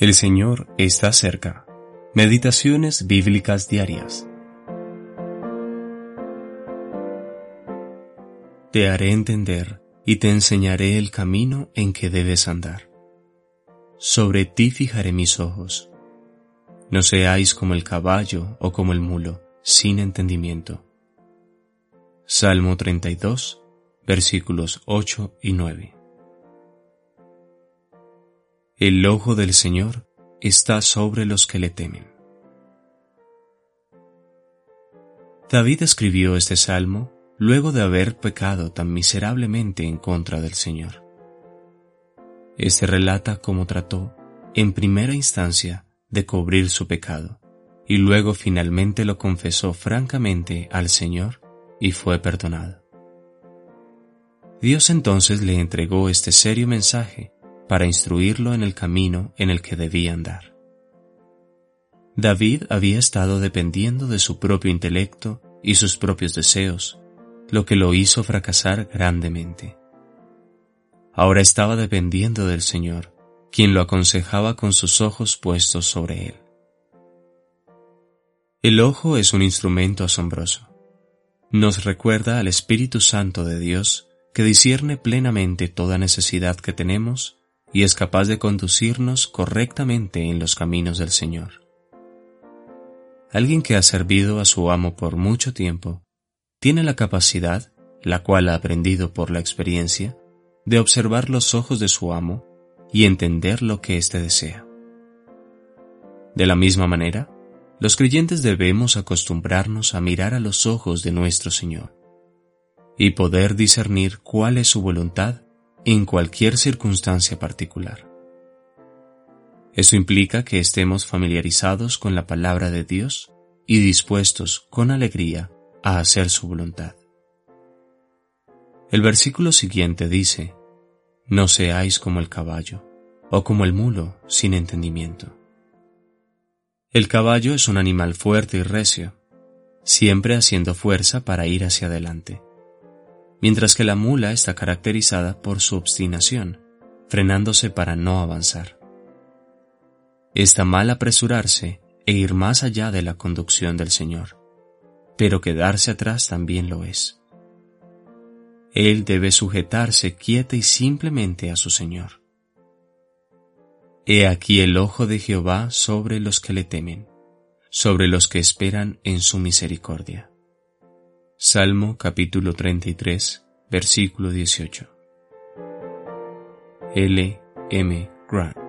El Señor está cerca. Meditaciones bíblicas diarias. Te haré entender y te enseñaré el camino en que debes andar. Sobre ti fijaré mis ojos. No seáis como el caballo o como el mulo, sin entendimiento. Salmo 32, versículos 8 y 9. El ojo del Señor está sobre los que le temen. David escribió este salmo luego de haber pecado tan miserablemente en contra del Señor. Este relata cómo trató, en primera instancia, de cubrir su pecado, y luego finalmente lo confesó francamente al Señor y fue perdonado. Dios entonces le entregó este serio mensaje para instruirlo en el camino en el que debía andar. David había estado dependiendo de su propio intelecto y sus propios deseos, lo que lo hizo fracasar grandemente. Ahora estaba dependiendo del Señor, quien lo aconsejaba con sus ojos puestos sobre él. El ojo es un instrumento asombroso. Nos recuerda al Espíritu Santo de Dios que discierne plenamente toda necesidad que tenemos y es capaz de conducirnos correctamente en los caminos del Señor. Alguien que ha servido a su amo por mucho tiempo tiene la capacidad, la cual ha aprendido por la experiencia, de observar los ojos de su amo y entender lo que éste desea. De la misma manera, los creyentes debemos acostumbrarnos a mirar a los ojos de nuestro Señor y poder discernir cuál es su voluntad en cualquier circunstancia particular. Esto implica que estemos familiarizados con la palabra de Dios y dispuestos con alegría a hacer su voluntad. El versículo siguiente dice, No seáis como el caballo o como el mulo sin entendimiento. El caballo es un animal fuerte y recio, siempre haciendo fuerza para ir hacia adelante mientras que la mula está caracterizada por su obstinación, frenándose para no avanzar. Está mal apresurarse e ir más allá de la conducción del Señor, pero quedarse atrás también lo es. Él debe sujetarse quieta y simplemente a su Señor. He aquí el ojo de Jehová sobre los que le temen, sobre los que esperan en su misericordia. Salmo capítulo 33, versículo 18. L. M. Grant